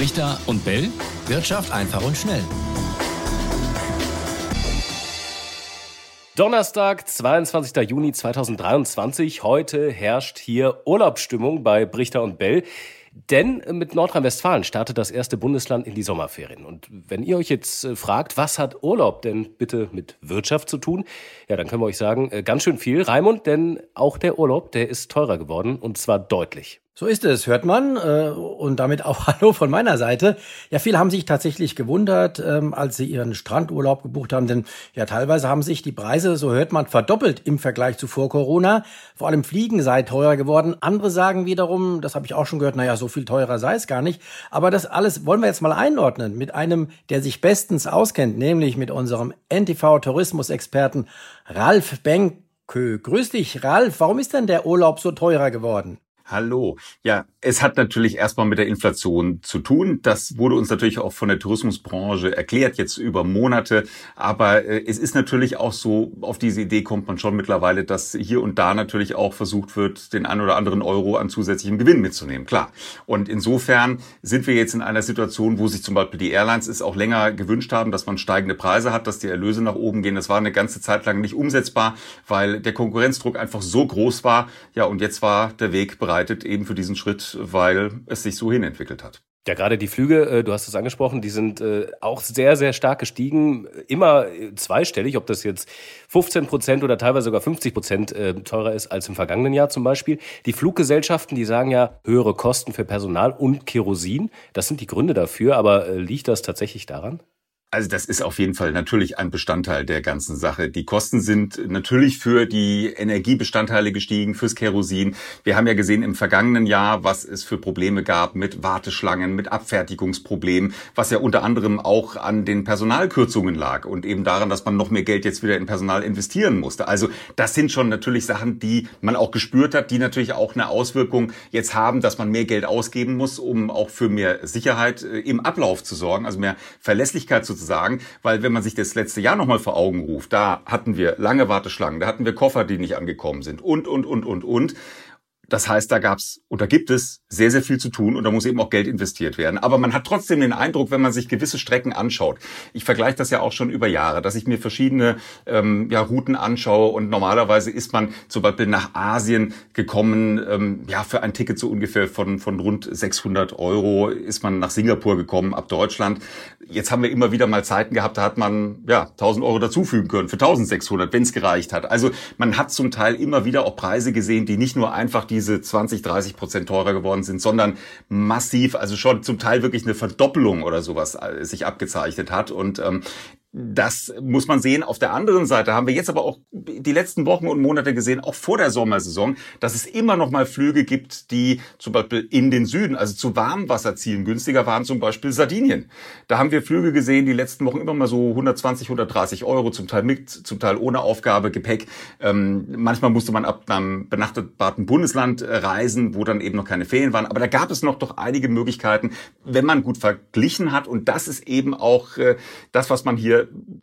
Brichter und Bell. Wirtschaft einfach und schnell. Donnerstag, 22. Juni 2023. Heute herrscht hier Urlaubsstimmung bei Brichter und Bell. Denn mit Nordrhein-Westfalen startet das erste Bundesland in die Sommerferien. Und wenn ihr euch jetzt äh, fragt, was hat Urlaub denn bitte mit Wirtschaft zu tun? Ja, dann können wir euch sagen, äh, ganz schön viel. Raimund, denn auch der Urlaub, der ist teurer geworden und zwar deutlich. So ist es, hört man. Äh, und damit auch Hallo von meiner Seite. Ja, viele haben sich tatsächlich gewundert, ähm, als sie ihren Strandurlaub gebucht haben, denn ja, teilweise haben sich die Preise, so hört man, verdoppelt im Vergleich zu vor Corona. Vor allem Fliegen sei teurer geworden. Andere sagen wiederum, das habe ich auch schon gehört, naja, so viel teurer sei es gar nicht. Aber das alles wollen wir jetzt mal einordnen mit einem, der sich bestens auskennt, nämlich mit unserem NTV-Tourismusexperten Ralf Benkö. Grüß dich, Ralf. Warum ist denn der Urlaub so teurer geworden? Hallo. Ja, es hat natürlich erstmal mit der Inflation zu tun. Das wurde uns natürlich auch von der Tourismusbranche erklärt, jetzt über Monate. Aber äh, es ist natürlich auch so, auf diese Idee kommt man schon mittlerweile, dass hier und da natürlich auch versucht wird, den ein oder anderen Euro an zusätzlichem Gewinn mitzunehmen. Klar. Und insofern sind wir jetzt in einer Situation, wo sich zum Beispiel die Airlines es auch länger gewünscht haben, dass man steigende Preise hat, dass die Erlöse nach oben gehen. Das war eine ganze Zeit lang nicht umsetzbar, weil der Konkurrenzdruck einfach so groß war. Ja, und jetzt war der Weg bereit begleitet eben für diesen Schritt, weil es sich so hinentwickelt hat. Ja, gerade die Flüge, äh, du hast es angesprochen, die sind äh, auch sehr, sehr stark gestiegen. Immer zweistellig, ob das jetzt 15 Prozent oder teilweise sogar 50 Prozent äh, teurer ist als im vergangenen Jahr zum Beispiel. Die Fluggesellschaften, die sagen ja höhere Kosten für Personal und Kerosin. Das sind die Gründe dafür, aber liegt das tatsächlich daran? Also das ist auf jeden Fall natürlich ein Bestandteil der ganzen Sache. Die Kosten sind natürlich für die Energiebestandteile gestiegen, fürs Kerosin. Wir haben ja gesehen im vergangenen Jahr, was es für Probleme gab mit Warteschlangen, mit Abfertigungsproblemen, was ja unter anderem auch an den Personalkürzungen lag und eben daran, dass man noch mehr Geld jetzt wieder in Personal investieren musste. Also das sind schon natürlich Sachen, die man auch gespürt hat, die natürlich auch eine Auswirkung jetzt haben, dass man mehr Geld ausgeben muss, um auch für mehr Sicherheit äh, im Ablauf zu sorgen, also mehr Verlässlichkeit zu sozusagen, weil wenn man sich das letzte Jahr nochmal vor Augen ruft, da hatten wir lange Warteschlangen, da hatten wir Koffer, die nicht angekommen sind und, und, und, und, und. Das heißt, da gab's oder gibt es sehr, sehr viel zu tun und da muss eben auch Geld investiert werden. Aber man hat trotzdem den Eindruck, wenn man sich gewisse Strecken anschaut, ich vergleiche das ja auch schon über Jahre, dass ich mir verschiedene ähm, ja, Routen anschaue und normalerweise ist man zum Beispiel nach Asien gekommen, ähm, ja, für ein Ticket so ungefähr von, von rund 600 Euro ist man nach Singapur gekommen, ab Deutschland. Jetzt haben wir immer wieder mal Zeiten gehabt, da hat man ja 1000 Euro dazufügen können für 1600, wenn es gereicht hat. Also man hat zum Teil immer wieder auch Preise gesehen, die nicht nur einfach die diese 20, 30 Prozent teurer geworden sind, sondern massiv, also schon zum Teil wirklich eine Verdoppelung oder sowas äh, sich abgezeichnet hat. Und ähm, das muss man sehen. Auf der anderen Seite haben wir jetzt aber auch die letzten Wochen und Monate gesehen, auch vor der Sommersaison, dass es immer noch mal Flüge gibt, die zum Beispiel in den Süden, also zu Warmwasserzielen günstiger waren, zum Beispiel Sardinien. Da haben wir Flüge gesehen, die letzten Wochen immer mal so 120, 130 Euro, zum Teil mit, zum Teil ohne Aufgabe, Gepäck. Ähm, manchmal musste man ab einem benachbarten Bundesland äh, reisen, wo dann eben noch keine Ferien waren. Aber da gab es noch doch einige Möglichkeiten, wenn man gut verglichen hat. Und das ist eben auch äh, das, was man hier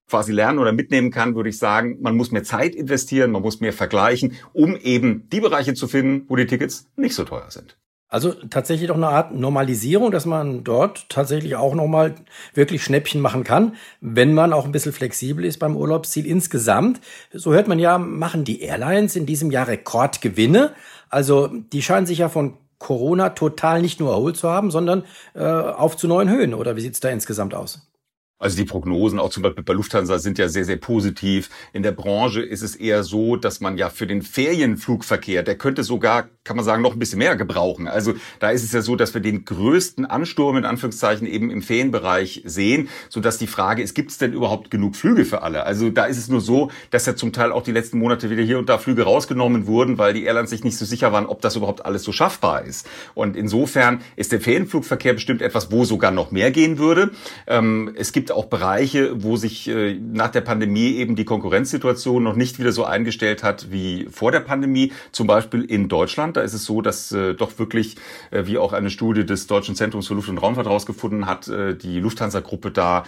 quasi lernen oder mitnehmen kann, würde ich sagen, man muss mehr Zeit investieren, man muss mehr vergleichen, um eben die Bereiche zu finden, wo die Tickets nicht so teuer sind. Also tatsächlich doch eine Art Normalisierung, dass man dort tatsächlich auch nochmal wirklich Schnäppchen machen kann, wenn man auch ein bisschen flexibel ist beim Urlaubsziel insgesamt. So hört man ja, machen die Airlines in diesem Jahr Rekordgewinne. Also die scheinen sich ja von Corona total nicht nur erholt zu haben, sondern äh, auf zu neuen Höhen. Oder wie sieht's da insgesamt aus? Also die Prognosen auch zum Beispiel bei Lufthansa sind ja sehr, sehr positiv. In der Branche ist es eher so, dass man ja für den Ferienflugverkehr, der könnte sogar, kann man sagen, noch ein bisschen mehr gebrauchen. Also da ist es ja so, dass wir den größten Ansturm in Anführungszeichen eben im Ferienbereich sehen, sodass die Frage ist, gibt es denn überhaupt genug Flüge für alle? Also da ist es nur so, dass ja zum Teil auch die letzten Monate wieder hier und da Flüge rausgenommen wurden, weil die Airlines sich nicht so sicher waren, ob das überhaupt alles so schaffbar ist. Und insofern ist der Ferienflugverkehr bestimmt etwas, wo sogar noch mehr gehen würde. Ähm, es gibt gibt auch Bereiche, wo sich äh, nach der Pandemie eben die Konkurrenzsituation noch nicht wieder so eingestellt hat wie vor der Pandemie. Zum Beispiel in Deutschland. Da ist es so, dass äh, doch wirklich, äh, wie auch eine Studie des Deutschen Zentrums für Luft- und Raumfahrt herausgefunden hat, die Lufthansa-Gruppe da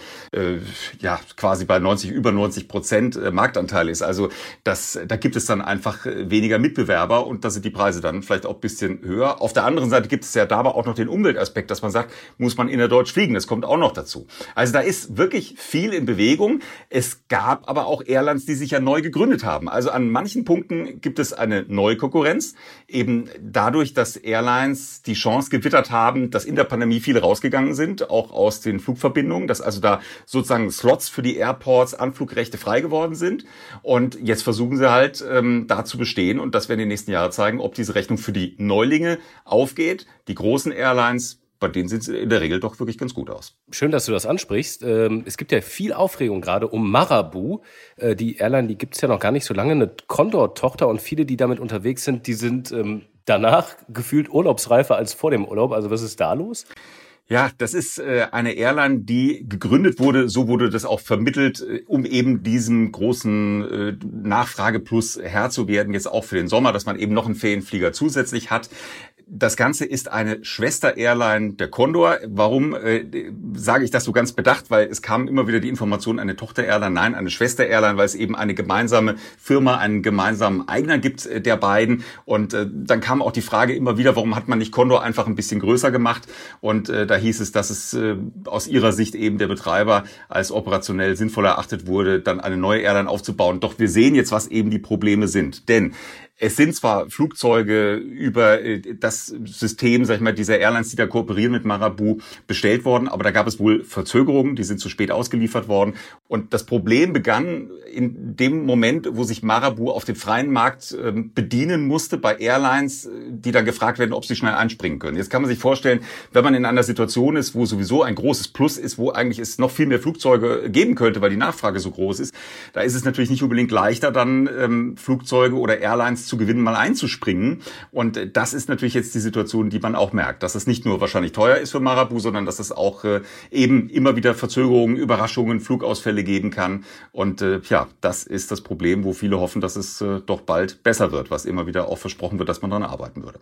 ja quasi bei 90, über 90 Prozent Marktanteil ist. Also das, da gibt es dann einfach weniger Mitbewerber und da sind die Preise dann vielleicht auch bisschen höher. Auf der anderen Seite gibt es ja dabei auch noch den Umweltaspekt, dass man sagt, muss man innerdeutsch fliegen. Das kommt auch noch dazu. Also da ist wirklich viel in Bewegung. Es gab aber auch Airlines, die sich ja neu gegründet haben. Also an manchen Punkten gibt es eine neue Konkurrenz. Eben dadurch, dass Airlines die Chance gewittert haben, dass in der Pandemie viele rausgegangen sind, auch aus den Flugverbindungen, dass also da sozusagen Slots für die Airports, Anflugrechte frei geworden sind. Und jetzt versuchen sie halt ähm, da zu bestehen. Und das werden die nächsten Jahre zeigen, ob diese Rechnung für die Neulinge aufgeht. Die großen Airlines bei denen sieht es in der Regel doch wirklich ganz gut aus. Schön, dass du das ansprichst. Ähm, es gibt ja viel Aufregung gerade um Marabu. Äh, die Airline, die gibt es ja noch gar nicht so lange, eine Condor-Tochter und viele, die damit unterwegs sind, die sind ähm, danach gefühlt urlaubsreifer als vor dem Urlaub. Also was ist da los? Ja, das ist äh, eine Airline, die gegründet wurde, so wurde das auch vermittelt, äh, um eben diesem großen Nachfrageplus Herr zu werden, jetzt auch für den Sommer, dass man eben noch einen Ferienflieger zusätzlich hat. Das Ganze ist eine Schwester-Airline der Condor. Warum äh, sage ich das so ganz bedacht? Weil es kam immer wieder die Information, eine Tochter-Airline, nein, eine Schwester-Airline, weil es eben eine gemeinsame Firma, einen gemeinsamen Eigner gibt äh, der beiden. Und äh, dann kam auch die Frage immer wieder, warum hat man nicht Condor einfach ein bisschen größer gemacht? Und äh, da hieß es, dass es äh, aus ihrer Sicht eben der Betreiber als operationell sinnvoll erachtet wurde, dann eine neue Airline aufzubauen. Doch wir sehen jetzt, was eben die Probleme sind. Denn es sind zwar Flugzeuge über äh, das System, sag ich mal, dieser Airlines, die da kooperieren mit Marabu, bestellt worden, aber da gab es wohl Verzögerungen, die sind zu spät ausgeliefert worden. Und das Problem begann in dem Moment, wo sich Marabu auf den freien Markt ähm, bedienen musste bei Airlines, äh, die dann gefragt werden, ob sie schnell einspringen können. Jetzt kann man sich vorstellen, wenn man in einer Situation ist, wo sowieso ein großes Plus ist, wo eigentlich es noch viel mehr Flugzeuge geben könnte, weil die Nachfrage so groß ist, da ist es natürlich nicht unbedingt leichter, dann ähm, Flugzeuge oder Airlines zu gewinnen, mal einzuspringen. Und äh, das ist natürlich jetzt die Situation, die man auch merkt, dass es nicht nur wahrscheinlich teuer ist für Marabu, sondern dass es auch äh, eben immer wieder Verzögerungen, Überraschungen, Flugausfälle geben kann. Und äh, ja, das ist das Problem, wo viele hoffen, dass es äh, doch bald besser wird, was immer wieder auch versprochen wird, dass man daran arbeiten würde.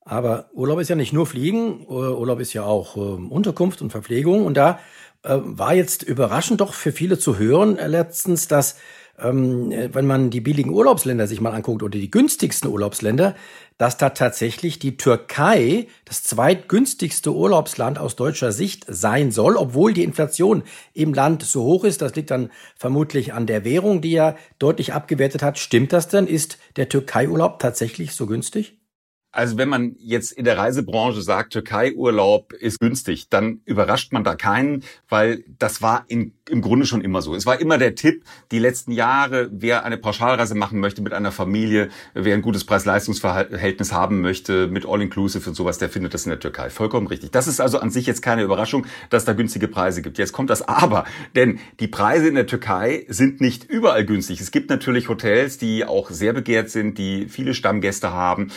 Aber Urlaub ist ja nicht nur Fliegen, äh, Urlaub ist ja auch äh, Unterkunft und Verpflegung. Und da äh, war jetzt überraschend doch für viele zu hören äh, letztens, dass ähm, wenn man die billigen Urlaubsländer sich mal anguckt oder die günstigsten Urlaubsländer, dass da tatsächlich die Türkei das zweitgünstigste Urlaubsland aus deutscher Sicht sein soll, obwohl die Inflation im Land so hoch ist. Das liegt dann vermutlich an der Währung, die ja deutlich abgewertet hat. Stimmt das denn? Ist der Türkei-Urlaub tatsächlich so günstig? Also wenn man jetzt in der Reisebranche sagt, Türkei-Urlaub ist günstig, dann überrascht man da keinen, weil das war in, im Grunde schon immer so. Es war immer der Tipp, die letzten Jahre, wer eine Pauschalreise machen möchte mit einer Familie, wer ein gutes Preis-Leistungs-Verhältnis haben möchte mit All-Inclusive und sowas, der findet das in der Türkei. Vollkommen richtig. Das ist also an sich jetzt keine Überraschung, dass da günstige Preise gibt. Jetzt kommt das Aber, denn die Preise in der Türkei sind nicht überall günstig. Es gibt natürlich Hotels, die auch sehr begehrt sind, die viele Stammgäste haben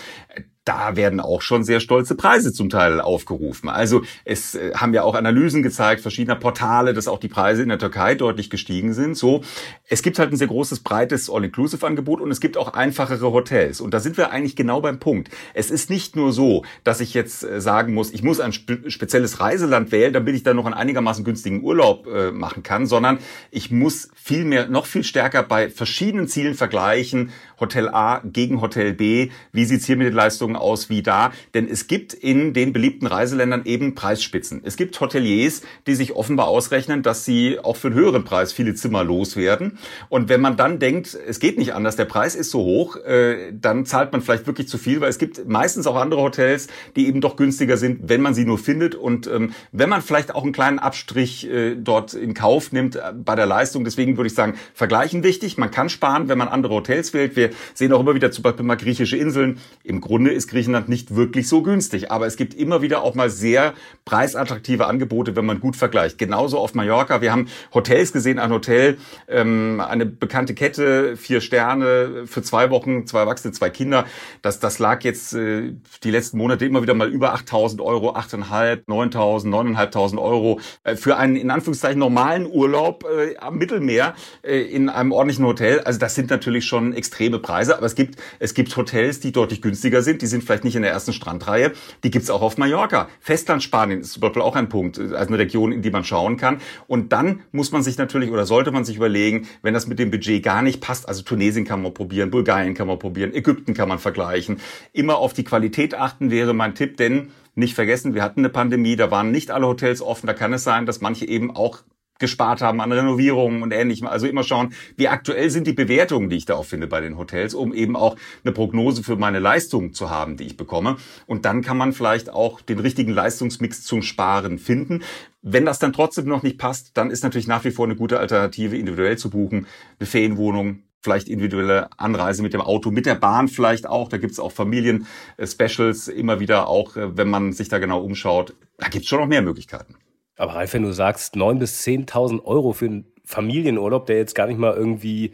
da werden auch schon sehr stolze Preise zum Teil aufgerufen. Also es äh, haben ja auch Analysen gezeigt, verschiedener Portale, dass auch die Preise in der Türkei deutlich gestiegen sind. So, es gibt halt ein sehr großes, breites All-Inclusive-Angebot und es gibt auch einfachere Hotels. Und da sind wir eigentlich genau beim Punkt. Es ist nicht nur so, dass ich jetzt äh, sagen muss, ich muss ein spe spezielles Reiseland wählen, damit ich dann noch einen einigermaßen günstigen Urlaub äh, machen kann, sondern ich muss viel mehr, noch viel stärker bei verschiedenen Zielen vergleichen, Hotel A gegen Hotel B, wie sieht's hier mit den Leistungen aus wie da? Denn es gibt in den beliebten Reiseländern eben Preisspitzen. Es gibt Hoteliers, die sich offenbar ausrechnen, dass sie auch für einen höheren Preis viele Zimmer loswerden. Und wenn man dann denkt, es geht nicht anders, der Preis ist so hoch, äh, dann zahlt man vielleicht wirklich zu viel, weil es gibt meistens auch andere Hotels, die eben doch günstiger sind, wenn man sie nur findet. Und ähm, wenn man vielleicht auch einen kleinen Abstrich äh, dort in Kauf nimmt äh, bei der Leistung. Deswegen würde ich sagen, vergleichen wichtig. Man kann sparen, wenn man andere Hotels wählt. Wir sehen auch immer wieder zum Beispiel mal griechische Inseln. Im Grunde ist Griechenland nicht wirklich so günstig. Aber es gibt immer wieder auch mal sehr preisattraktive Angebote, wenn man gut vergleicht. Genauso auf Mallorca. Wir haben Hotels gesehen, ein Hotel, ähm, eine bekannte Kette, vier Sterne für zwei Wochen, zwei Erwachsene, zwei Kinder. Das, das lag jetzt äh, die letzten Monate immer wieder mal über 8.000 Euro, 8.500, 9.000, 9.500 Euro äh, für einen in Anführungszeichen normalen Urlaub äh, am Mittelmeer äh, in einem ordentlichen Hotel. Also das sind natürlich schon extreme Preise, aber es gibt es gibt Hotels, die deutlich günstiger sind. Die sind vielleicht nicht in der ersten Strandreihe. Die gibt's auch auf Mallorca. Festlandspanien ist zum Beispiel auch ein Punkt, also eine Region, in die man schauen kann. Und dann muss man sich natürlich oder sollte man sich überlegen, wenn das mit dem Budget gar nicht passt. Also Tunesien kann man probieren, Bulgarien kann man probieren, Ägypten kann man vergleichen. Immer auf die Qualität achten wäre mein Tipp, denn nicht vergessen, wir hatten eine Pandemie, da waren nicht alle Hotels offen. Da kann es sein, dass manche eben auch gespart haben an Renovierungen und ähnlichem. Also immer schauen, wie aktuell sind die Bewertungen, die ich da auch finde bei den Hotels, um eben auch eine Prognose für meine Leistung zu haben, die ich bekomme. Und dann kann man vielleicht auch den richtigen Leistungsmix zum Sparen finden. Wenn das dann trotzdem noch nicht passt, dann ist natürlich nach wie vor eine gute Alternative, individuell zu buchen, eine Ferienwohnung, vielleicht individuelle Anreise mit dem Auto, mit der Bahn vielleicht auch. Da gibt's auch Familien-Specials immer wieder, auch äh, wenn man sich da genau umschaut. Da gibt's schon noch mehr Möglichkeiten. Aber Ralf, wenn du sagst 9.000 bis 10.000 Euro für einen Familienurlaub, der jetzt gar nicht mal irgendwie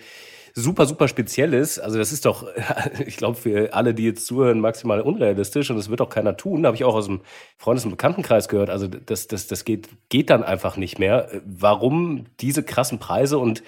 super, super speziell ist, also das ist doch, ich glaube, für alle, die jetzt zuhören, maximal unrealistisch und das wird auch keiner tun, habe ich auch aus dem Freundes- und Bekanntenkreis gehört. Also das, das, das geht, geht dann einfach nicht mehr. Warum diese krassen Preise und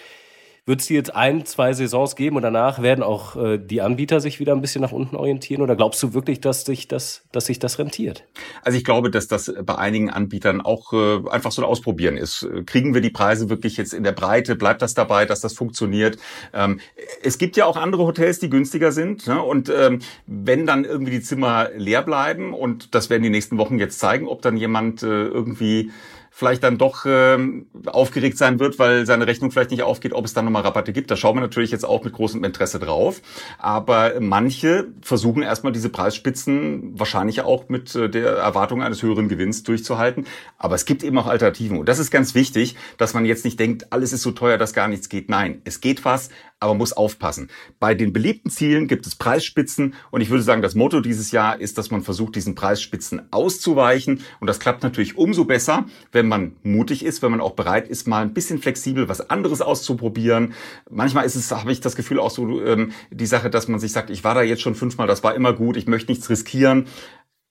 wird es die jetzt ein, zwei Saisons geben und danach werden auch äh, die Anbieter sich wieder ein bisschen nach unten orientieren? Oder glaubst du wirklich, dass sich das, dass sich das rentiert? Also ich glaube, dass das bei einigen Anbietern auch äh, einfach so ein Ausprobieren ist. Kriegen wir die Preise wirklich jetzt in der Breite? Bleibt das dabei, dass das funktioniert? Ähm, es gibt ja auch andere Hotels, die günstiger sind. Ne? Und ähm, wenn dann irgendwie die Zimmer leer bleiben, und das werden die nächsten Wochen jetzt zeigen, ob dann jemand äh, irgendwie vielleicht dann doch ähm, aufgeregt sein wird, weil seine Rechnung vielleicht nicht aufgeht, ob es dann nochmal Rabatte gibt. Da schauen wir natürlich jetzt auch mit großem Interesse drauf. Aber manche versuchen erstmal diese Preisspitzen wahrscheinlich auch mit äh, der Erwartung eines höheren Gewinns durchzuhalten. Aber es gibt eben auch Alternativen. Und das ist ganz wichtig, dass man jetzt nicht denkt, alles ist so teuer, dass gar nichts geht. Nein, es geht was, aber muss aufpassen. Bei den beliebten Zielen gibt es Preisspitzen und ich würde sagen, das Motto dieses Jahr ist, dass man versucht, diesen Preisspitzen auszuweichen und das klappt natürlich umso besser, wenn man mutig ist, wenn man auch bereit ist, mal ein bisschen flexibel was anderes auszuprobieren. Manchmal ist es, habe ich das Gefühl, auch so ähm, die Sache, dass man sich sagt, ich war da jetzt schon fünfmal, das war immer gut, ich möchte nichts riskieren.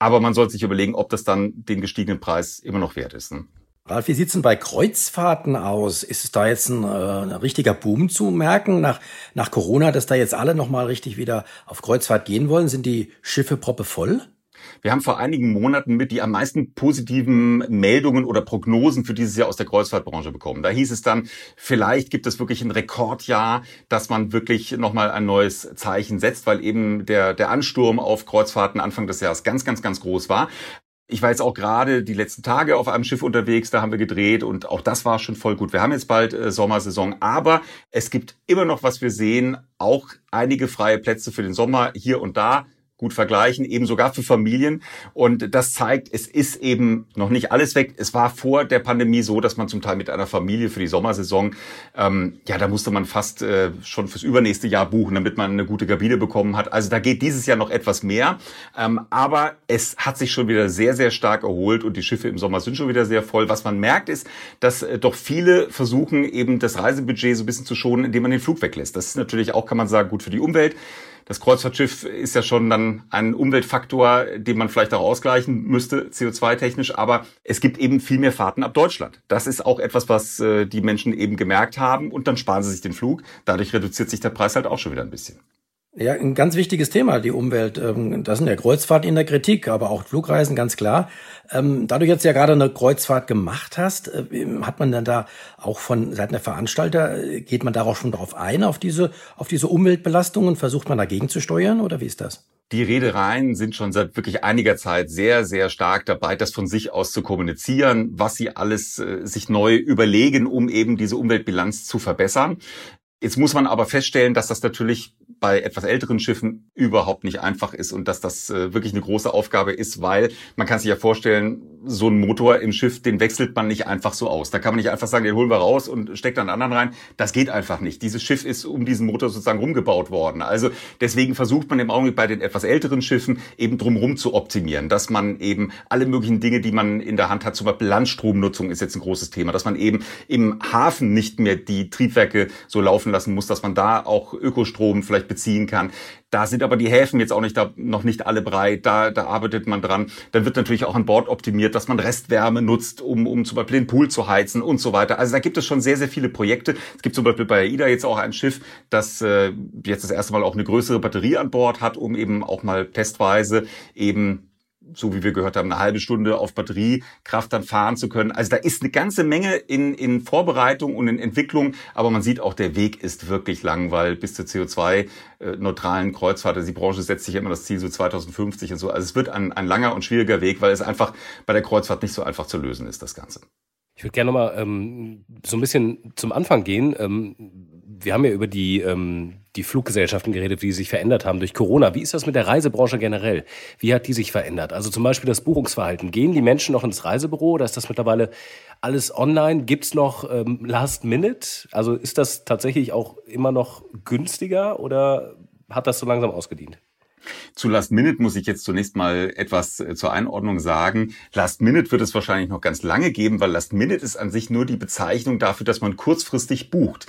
Aber man sollte sich überlegen, ob das dann den gestiegenen Preis immer noch wert ist. Ne? Ralf, wie sieht's denn bei Kreuzfahrten aus? Ist es da jetzt ein, äh, ein richtiger Boom zu merken nach, nach Corona, dass da jetzt alle nochmal richtig wieder auf Kreuzfahrt gehen wollen? Sind die Schiffe proppe voll? Wir haben vor einigen Monaten mit die am meisten positiven Meldungen oder Prognosen für dieses Jahr aus der Kreuzfahrtbranche bekommen. Da hieß es dann, vielleicht gibt es wirklich ein Rekordjahr, dass man wirklich nochmal ein neues Zeichen setzt, weil eben der, der Ansturm auf Kreuzfahrten Anfang des Jahres ganz, ganz, ganz groß war. Ich war jetzt auch gerade die letzten Tage auf einem Schiff unterwegs, da haben wir gedreht und auch das war schon voll gut. Wir haben jetzt bald äh, Sommersaison, aber es gibt immer noch, was wir sehen, auch einige freie Plätze für den Sommer hier und da gut vergleichen, eben sogar für Familien. Und das zeigt, es ist eben noch nicht alles weg. Es war vor der Pandemie so, dass man zum Teil mit einer Familie für die Sommersaison, ähm, ja, da musste man fast äh, schon fürs übernächste Jahr buchen, damit man eine gute Kabine bekommen hat. Also da geht dieses Jahr noch etwas mehr. Ähm, aber es hat sich schon wieder sehr, sehr stark erholt und die Schiffe im Sommer sind schon wieder sehr voll. Was man merkt ist, dass äh, doch viele versuchen, eben das Reisebudget so ein bisschen zu schonen, indem man den Flug weglässt. Das ist natürlich auch, kann man sagen, gut für die Umwelt. Das Kreuzfahrtschiff ist ja schon dann ein Umweltfaktor, den man vielleicht auch ausgleichen müsste, CO2-technisch. Aber es gibt eben viel mehr Fahrten ab Deutschland. Das ist auch etwas, was äh, die Menschen eben gemerkt haben. Und dann sparen sie sich den Flug. Dadurch reduziert sich der Preis halt auch schon wieder ein bisschen. Ja, ein ganz wichtiges Thema, die Umwelt. Ähm, das sind ja Kreuzfahrten in der Kritik, aber auch Flugreisen, ganz klar. Ähm, da du jetzt ja gerade eine Kreuzfahrt gemacht hast, äh, hat man dann da auch von Seiten der Veranstalter, äh, geht man darauf schon darauf ein, auf diese, auf diese Umweltbelastungen? Versucht man dagegen zu steuern oder wie ist das? Die Reedereien sind schon seit wirklich einiger Zeit sehr, sehr stark dabei, das von sich aus zu kommunizieren, was sie alles äh, sich neu überlegen, um eben diese Umweltbilanz zu verbessern. Jetzt muss man aber feststellen, dass das natürlich bei etwas älteren Schiffen überhaupt nicht einfach ist und dass das äh, wirklich eine große Aufgabe ist, weil man kann sich ja vorstellen, so ein Motor im Schiff, den wechselt man nicht einfach so aus. Da kann man nicht einfach sagen, den holen wir raus und steckt einen anderen rein. Das geht einfach nicht. Dieses Schiff ist um diesen Motor sozusagen rumgebaut worden. Also deswegen versucht man im Augenblick bei den etwas älteren Schiffen eben drumherum zu optimieren, dass man eben alle möglichen Dinge, die man in der Hand hat, zum Beispiel Landstromnutzung ist jetzt ein großes Thema, dass man eben im Hafen nicht mehr die Triebwerke so laufen lassen muss, dass man da auch Ökostrom vielleicht beziehen kann. Da sind aber die Häfen jetzt auch nicht da, noch nicht alle bereit. Da, da arbeitet man dran. Dann wird natürlich auch an Bord optimiert, dass man Restwärme nutzt, um, um zum Beispiel den Pool zu heizen und so weiter. Also da gibt es schon sehr, sehr viele Projekte. Es gibt zum Beispiel bei AIDA jetzt auch ein Schiff, das äh, jetzt das erste Mal auch eine größere Batterie an Bord hat, um eben auch mal testweise eben so wie wir gehört haben, eine halbe Stunde auf Batteriekraft dann fahren zu können. Also da ist eine ganze Menge in, in Vorbereitung und in Entwicklung, aber man sieht auch, der Weg ist wirklich lang, weil bis zur CO2-neutralen Kreuzfahrt, also die Branche setzt sich immer das Ziel so 2050 und so. Also es wird ein, ein langer und schwieriger Weg, weil es einfach bei der Kreuzfahrt nicht so einfach zu lösen ist, das Ganze. Ich würde gerne nochmal ähm, so ein bisschen zum Anfang gehen. Ähm, wir haben ja über die, ähm, die Fluggesellschaften geredet, wie sie sich verändert haben durch Corona. Wie ist das mit der Reisebranche generell? Wie hat die sich verändert? Also zum Beispiel das Buchungsverhalten. Gehen die Menschen noch ins Reisebüro oder ist das mittlerweile alles online? Gibt es noch ähm, Last Minute? Also ist das tatsächlich auch immer noch günstiger oder hat das so langsam ausgedient? Zu Last Minute muss ich jetzt zunächst mal etwas äh, zur Einordnung sagen. Last Minute wird es wahrscheinlich noch ganz lange geben, weil Last Minute ist an sich nur die Bezeichnung dafür, dass man kurzfristig bucht.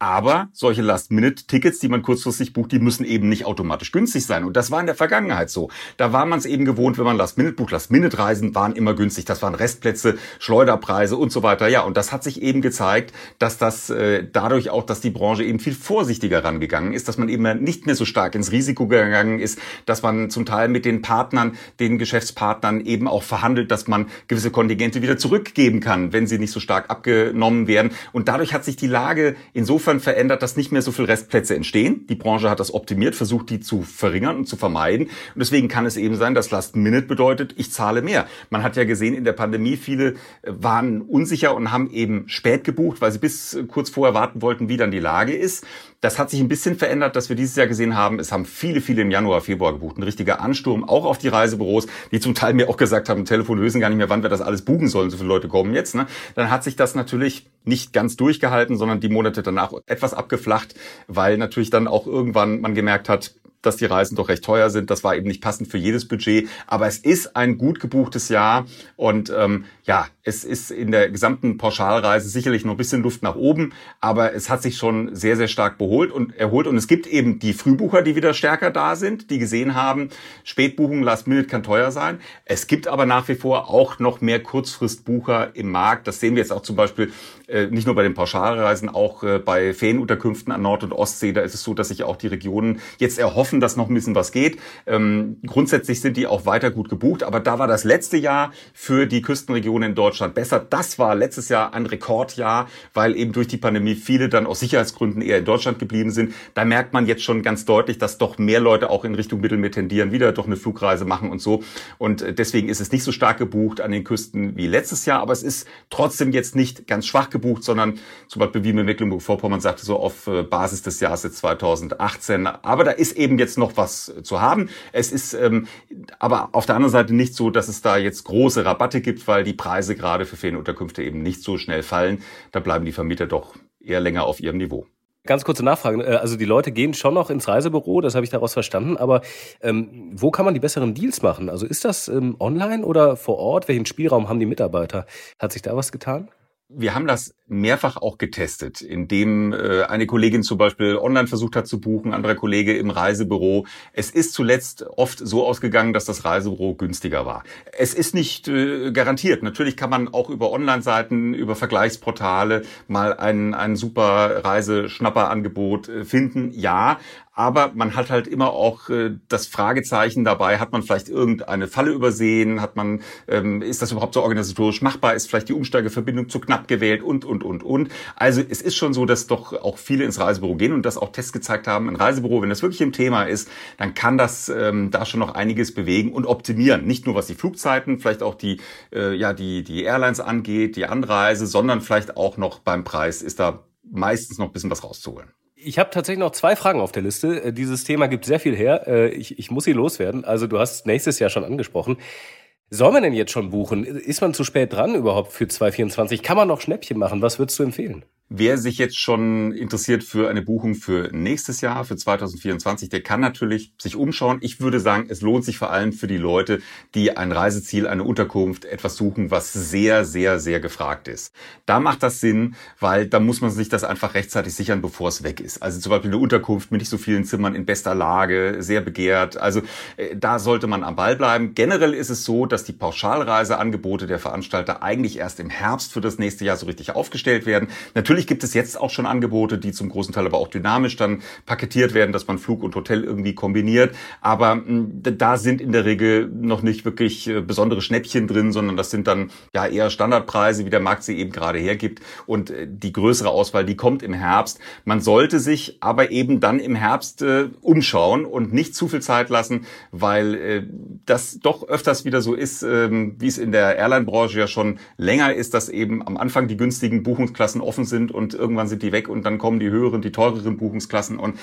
Aber solche Last-Minute-Tickets, die man kurzfristig bucht, die müssen eben nicht automatisch günstig sein. Und das war in der Vergangenheit so. Da war man es eben gewohnt, wenn man Last-Minute bucht. Last-Minute-Reisen waren immer günstig. Das waren Restplätze, Schleuderpreise und so weiter. Ja, und das hat sich eben gezeigt, dass das äh, dadurch auch, dass die Branche eben viel vorsichtiger rangegangen ist, dass man eben nicht mehr so stark ins Risiko gegangen ist, dass man zum Teil mit den Partnern, den Geschäftspartnern eben auch verhandelt, dass man gewisse Kontingente wieder zurückgeben kann, wenn sie nicht so stark abgenommen werden. Und dadurch hat sich die Lage insofern insofern verändert, dass nicht mehr so viele Restplätze entstehen. Die Branche hat das optimiert, versucht die zu verringern und zu vermeiden. Und deswegen kann es eben sein, dass Last Minute bedeutet, ich zahle mehr. Man hat ja gesehen, in der Pandemie viele äh, waren unsicher und haben eben spät gebucht, weil sie bis kurz vorher warten wollten, wie dann die Lage ist. Das hat sich ein bisschen verändert, dass wir dieses Jahr gesehen haben. Es haben viele, viele im Januar, Februar gebucht. Ein richtiger Ansturm, auch auf die Reisebüros, die zum Teil mir auch gesagt haben, Telefon lösen gar nicht mehr, wann wir das alles buchen sollen. So viele Leute kommen jetzt. Ne? Dann hat sich das natürlich nicht ganz durchgehalten, sondern die Monate danach etwas abgeflacht, weil natürlich dann auch irgendwann man gemerkt hat, dass die Reisen doch recht teuer sind. Das war eben nicht passend für jedes Budget. Aber es ist ein gut gebuchtes Jahr. Und ähm, ja, es ist in der gesamten Pauschalreise sicherlich noch ein bisschen Luft nach oben. Aber es hat sich schon sehr, sehr stark beholt und erholt. Und es gibt eben die Frühbucher, die wieder stärker da sind, die gesehen haben, Spätbuchung, Last Minute kann teuer sein. Es gibt aber nach wie vor auch noch mehr Kurzfristbucher im Markt. Das sehen wir jetzt auch zum Beispiel äh, nicht nur bei den Pauschalreisen, auch äh, bei Ferienunterkünften an Nord- und Ostsee. Da ist es so, dass sich auch die Regionen jetzt erhoffen, hoffen, dass noch ein bisschen was geht. Ähm, grundsätzlich sind die auch weiter gut gebucht, aber da war das letzte Jahr für die Küstenregionen in Deutschland besser. Das war letztes Jahr ein Rekordjahr, weil eben durch die Pandemie viele dann aus Sicherheitsgründen eher in Deutschland geblieben sind. Da merkt man jetzt schon ganz deutlich, dass doch mehr Leute auch in Richtung Mittelmeer tendieren, wieder doch eine Flugreise machen und so. Und äh, deswegen ist es nicht so stark gebucht an den Küsten wie letztes Jahr, aber es ist trotzdem jetzt nicht ganz schwach gebucht, sondern zum Beispiel wie mit Mecklenburg-Vorpommern sagte, so auf äh, Basis des Jahres 2018. Aber da ist eben jetzt noch was zu haben. Es ist ähm, aber auf der anderen Seite nicht so, dass es da jetzt große Rabatte gibt, weil die Preise gerade für Ferienunterkünfte eben nicht so schnell fallen. Da bleiben die Vermieter doch eher länger auf ihrem Niveau. Ganz kurze Nachfrage. Äh, also die Leute gehen schon noch ins Reisebüro, das habe ich daraus verstanden. Aber ähm, wo kann man die besseren Deals machen? Also ist das ähm, online oder vor Ort? Welchen Spielraum haben die Mitarbeiter? Hat sich da was getan? Wir haben das mehrfach auch getestet, indem äh, eine Kollegin zum Beispiel online versucht hat zu buchen, anderer Kollege im Reisebüro. Es ist zuletzt oft so ausgegangen, dass das Reisebüro günstiger war. Es ist nicht äh, garantiert. Natürlich kann man auch über Online-Seiten, über Vergleichsportale mal ein, ein super Reiseschnapperangebot äh, finden. Ja, aber man hat halt immer auch äh, das Fragezeichen dabei, hat man vielleicht irgendeine Falle übersehen, hat man, ähm, ist das überhaupt so organisatorisch machbar, ist vielleicht die Umsteigeverbindung zu knapp gewählt und, und, und, und. Also es ist schon so, dass doch auch viele ins Reisebüro gehen und das auch Tests gezeigt haben, ein Reisebüro, wenn das wirklich im Thema ist, dann kann das ähm, da schon noch einiges bewegen und optimieren. Nicht nur was die Flugzeiten, vielleicht auch die, äh, ja, die, die Airlines angeht, die Anreise, sondern vielleicht auch noch beim Preis ist da meistens noch ein bisschen was rauszuholen. Ich habe tatsächlich noch zwei Fragen auf der Liste. Äh, dieses Thema gibt sehr viel her. Äh, ich, ich muss sie loswerden. Also du hast nächstes Jahr schon angesprochen. Soll man denn jetzt schon buchen? Ist man zu spät dran überhaupt für 2024? Kann man noch Schnäppchen machen? Was würdest du empfehlen? Wer sich jetzt schon interessiert für eine Buchung für nächstes Jahr, für 2024, der kann natürlich sich umschauen. Ich würde sagen, es lohnt sich vor allem für die Leute, die ein Reiseziel, eine Unterkunft, etwas suchen, was sehr, sehr, sehr gefragt ist. Da macht das Sinn, weil da muss man sich das einfach rechtzeitig sichern, bevor es weg ist. Also zum Beispiel eine Unterkunft mit nicht so vielen Zimmern in bester Lage, sehr begehrt. Also äh, da sollte man am Ball bleiben. Generell ist es so, dass die Pauschalreiseangebote der Veranstalter eigentlich erst im Herbst für das nächste Jahr so richtig aufgestellt werden. Natürlich Natürlich gibt es jetzt auch schon Angebote, die zum großen Teil aber auch dynamisch dann paketiert werden, dass man Flug und Hotel irgendwie kombiniert. Aber hm, da sind in der Regel noch nicht wirklich äh, besondere Schnäppchen drin, sondern das sind dann ja eher Standardpreise, wie der Markt sie eben gerade hergibt. Und äh, die größere Auswahl, die kommt im Herbst. Man sollte sich aber eben dann im Herbst äh, umschauen und nicht zu viel Zeit lassen, weil äh, das doch öfters wieder so ist, äh, wie es in der Airline-Branche ja schon länger ist, dass eben am Anfang die günstigen Buchungsklassen offen sind und irgendwann sind die weg und dann kommen die höheren, die teureren Buchungsklassen und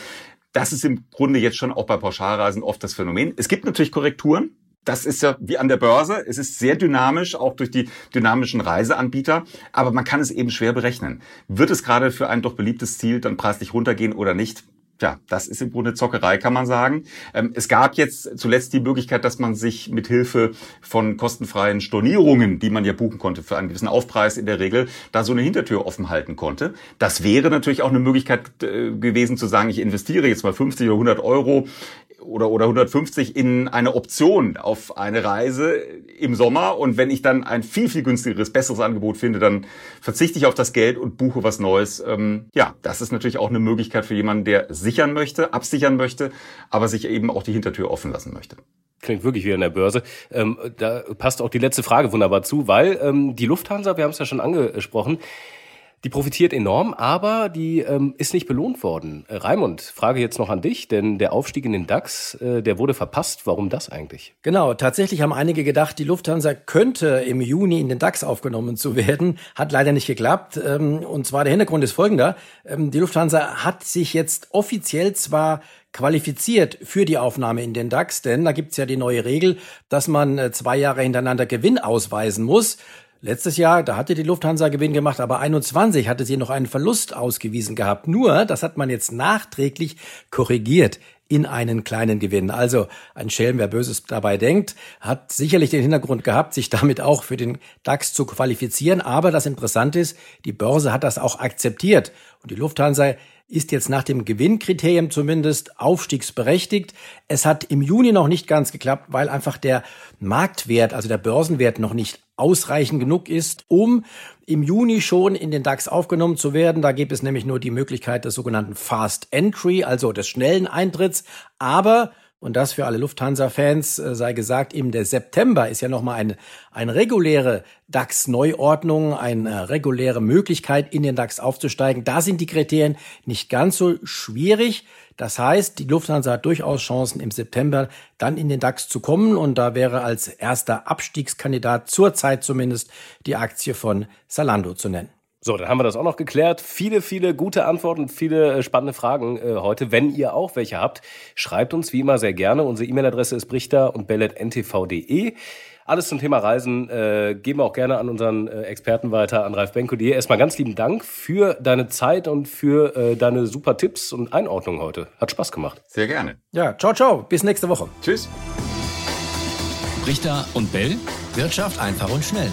das ist im Grunde jetzt schon auch bei Pauschalreisen oft das Phänomen. Es gibt natürlich Korrekturen. Das ist ja wie an der Börse. Es ist sehr dynamisch, auch durch die dynamischen Reiseanbieter. Aber man kann es eben schwer berechnen. Wird es gerade für ein doch beliebtes Ziel dann preislich runtergehen oder nicht? Tja, das ist im Grunde Zockerei, kann man sagen. Ähm, es gab jetzt zuletzt die Möglichkeit, dass man sich mit Hilfe von kostenfreien Stornierungen, die man ja buchen konnte für einen gewissen Aufpreis in der Regel, da so eine Hintertür offen halten konnte. Das wäre natürlich auch eine Möglichkeit äh, gewesen zu sagen, ich investiere jetzt mal 50 oder 100 Euro oder, oder 150 in eine Option auf eine Reise im Sommer. Und wenn ich dann ein viel, viel günstigeres, besseres Angebot finde, dann verzichte ich auf das Geld und buche was Neues. Ähm, ja, das ist natürlich auch eine Möglichkeit für jemanden, der sichern möchte, absichern möchte, aber sich eben auch die Hintertür offen lassen möchte klingt wirklich wie in der Börse. Ähm, da passt auch die letzte Frage wunderbar zu, weil ähm, die Lufthansa, wir haben es ja schon angesprochen, die profitiert enorm, aber die ähm, ist nicht belohnt worden. Äh, Raimund, Frage jetzt noch an dich, denn der Aufstieg in den DAX, äh, der wurde verpasst. Warum das eigentlich? Genau, tatsächlich haben einige gedacht, die Lufthansa könnte im Juni in den DAX aufgenommen zu werden. Hat leider nicht geklappt. Ähm, und zwar der Hintergrund ist folgender. Ähm, die Lufthansa hat sich jetzt offiziell zwar qualifiziert für die Aufnahme in den DAX, denn da gibt's ja die neue Regel, dass man äh, zwei Jahre hintereinander Gewinn ausweisen muss. Letztes Jahr, da hatte die Lufthansa Gewinn gemacht, aber 21 hatte sie noch einen Verlust ausgewiesen gehabt. Nur, das hat man jetzt nachträglich korrigiert in einen kleinen Gewinn. Also ein Schelm, wer Böses dabei denkt, hat sicherlich den Hintergrund gehabt, sich damit auch für den DAX zu qualifizieren. Aber das Interessante ist, die Börse hat das auch akzeptiert. Und die Lufthansa ist jetzt nach dem Gewinnkriterium zumindest aufstiegsberechtigt. Es hat im Juni noch nicht ganz geklappt, weil einfach der Marktwert, also der Börsenwert noch nicht ausreichend genug ist, um im Juni schon in den DAX aufgenommen zu werden. Da gibt es nämlich nur die Möglichkeit des sogenannten Fast Entry, also des schnellen Eintritts. Aber und das für alle Lufthansa-Fans äh, sei gesagt, eben der September ist ja nochmal eine, eine reguläre DAX-Neuordnung, eine reguläre Möglichkeit, in den DAX aufzusteigen. Da sind die Kriterien nicht ganz so schwierig. Das heißt, die Lufthansa hat durchaus Chancen, im September dann in den DAX zu kommen. Und da wäre als erster Abstiegskandidat zurzeit zumindest die Aktie von Salando zu nennen. So, dann haben wir das auch noch geklärt. Viele, viele gute Antworten, viele äh, spannende Fragen äh, heute. Wenn ihr auch welche habt, schreibt uns wie immer sehr gerne. Unsere E-Mail-Adresse ist brichter und bellet.ntv.de. Alles zum Thema Reisen äh, geben wir auch gerne an unseren äh, Experten weiter, an Ralf Benko. Dir erstmal ganz lieben Dank für deine Zeit und für äh, deine super Tipps und Einordnung heute. Hat Spaß gemacht. Sehr gerne. Ja, ciao, ciao. Bis nächste Woche. Tschüss. Richter und Bell. Wirtschaft einfach und schnell.